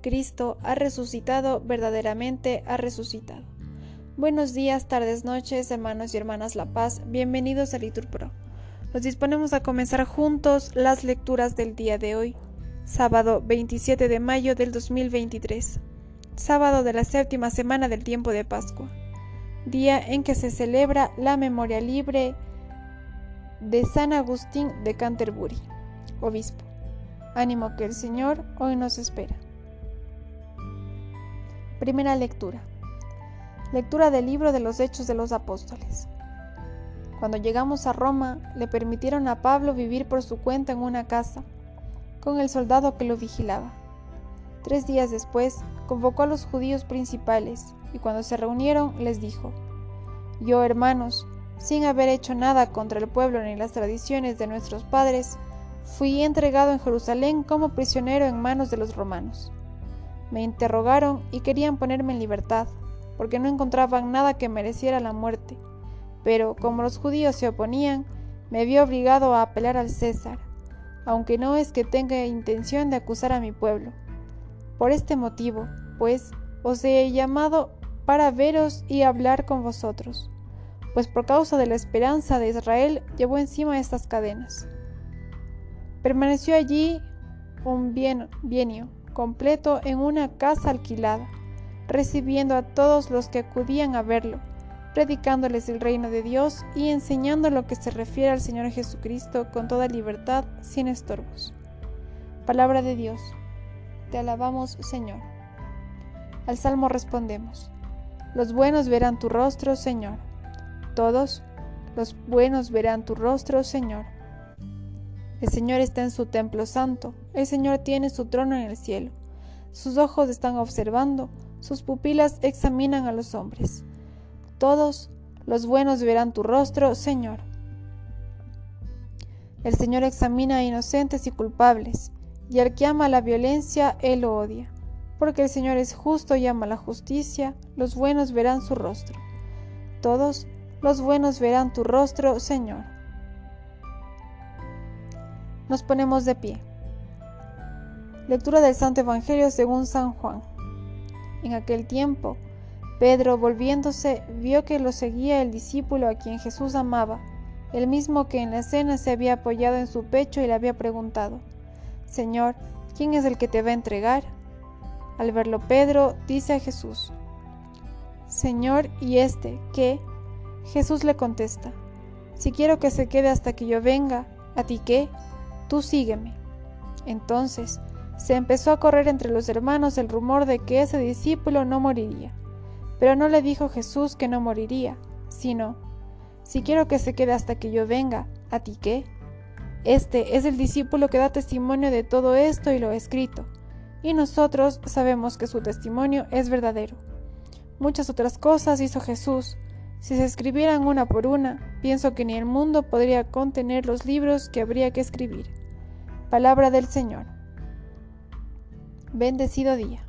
Cristo ha resucitado, verdaderamente ha resucitado. Buenos días, tardes, noches, hermanos y hermanas La Paz, bienvenidos a Litur Pro. Nos disponemos a comenzar juntos las lecturas del día de hoy, sábado 27 de mayo del 2023, sábado de la séptima semana del tiempo de Pascua, día en que se celebra la memoria libre de San Agustín de Canterbury, obispo. Ánimo que el Señor hoy nos espera. Primera lectura. Lectura del libro de los Hechos de los Apóstoles. Cuando llegamos a Roma, le permitieron a Pablo vivir por su cuenta en una casa, con el soldado que lo vigilaba. Tres días después, convocó a los judíos principales, y cuando se reunieron les dijo, Yo, hermanos, sin haber hecho nada contra el pueblo ni las tradiciones de nuestros padres, fui entregado en Jerusalén como prisionero en manos de los romanos. Me interrogaron y querían ponerme en libertad, porque no encontraban nada que mereciera la muerte. Pero como los judíos se oponían, me vi obligado a apelar al César, aunque no es que tenga intención de acusar a mi pueblo. Por este motivo, pues, os he llamado para veros y hablar con vosotros, pues por causa de la esperanza de Israel llevó encima estas cadenas. Permaneció allí un bien, bienio completo en una casa alquilada, recibiendo a todos los que acudían a verlo, predicándoles el reino de Dios y enseñando lo que se refiere al Señor Jesucristo con toda libertad, sin estorbos. Palabra de Dios. Te alabamos, Señor. Al salmo respondemos. Los buenos verán tu rostro, Señor. Todos los buenos verán tu rostro, Señor. El Señor está en su templo santo, el Señor tiene su trono en el cielo. Sus ojos están observando, sus pupilas examinan a los hombres. Todos los buenos verán tu rostro, Señor. El Señor examina a inocentes y culpables, y al que ama la violencia, Él lo odia. Porque el Señor es justo y ama la justicia, los buenos verán su rostro. Todos los buenos verán tu rostro, Señor. Nos ponemos de pie. Lectura del Santo Evangelio según San Juan. En aquel tiempo, Pedro, volviéndose, vio que lo seguía el discípulo a quien Jesús amaba, el mismo que en la cena se había apoyado en su pecho y le había preguntado, Señor, ¿quién es el que te va a entregar? Al verlo Pedro dice a Jesús, Señor, ¿y este qué? Jesús le contesta, Si quiero que se quede hasta que yo venga, ¿a ti qué? Tú sígueme. Entonces se empezó a correr entre los hermanos el rumor de que ese discípulo no moriría. Pero no le dijo Jesús que no moriría, sino, si quiero que se quede hasta que yo venga, ¿a ti qué? Este es el discípulo que da testimonio de todo esto y lo escrito, y nosotros sabemos que su testimonio es verdadero. Muchas otras cosas hizo Jesús, si se escribieran una por una, pienso que ni el mundo podría contener los libros que habría que escribir. Palabra del Señor. Bendecido día.